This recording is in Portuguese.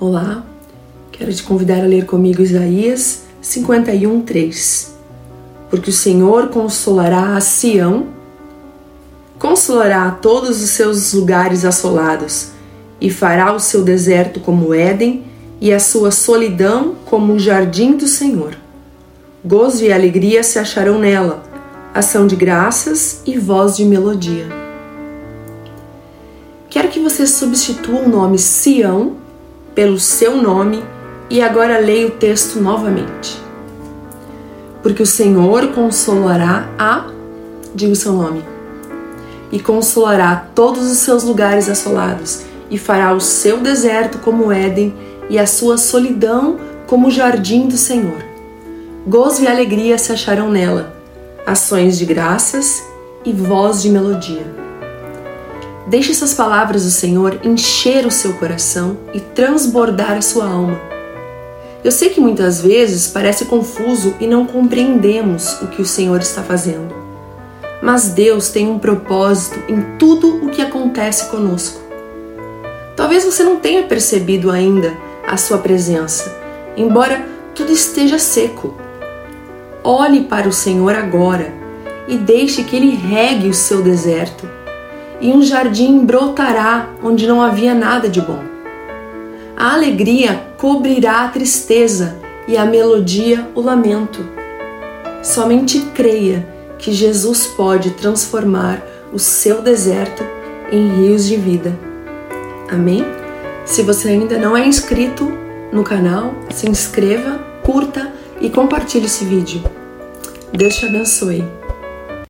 Olá, quero te convidar a ler comigo Isaías 51, 3. Porque o Senhor consolará a Sião, consolará todos os seus lugares assolados, e fará o seu deserto como Éden e a sua solidão como o jardim do Senhor. Gozo e alegria se acharão nela, ação de graças e voz de melodia. Quero que você substitua o nome Sião pelo seu nome e agora leia o texto novamente. Porque o Senhor consolará a, diga o seu nome, e consolará todos os seus lugares assolados, e fará o seu deserto como Éden e a sua solidão como o jardim do Senhor. Gozo e alegria se acharão nela, ações de graças e voz de melodia. Deixe essas palavras do Senhor encher o seu coração e transbordar a sua alma. Eu sei que muitas vezes parece confuso e não compreendemos o que o Senhor está fazendo. Mas Deus tem um propósito em tudo o que acontece conosco. Talvez você não tenha percebido ainda a sua presença, embora tudo esteja seco. Olhe para o Senhor agora e deixe que Ele regue o seu deserto, e um jardim brotará onde não havia nada de bom. A alegria cobrirá a tristeza e a melodia o lamento. Somente creia que Jesus pode transformar o seu deserto em rios de vida. Amém? Se você ainda não é inscrito no canal, se inscreva, curta e compartilhe esse vídeo. Deus te abençoe.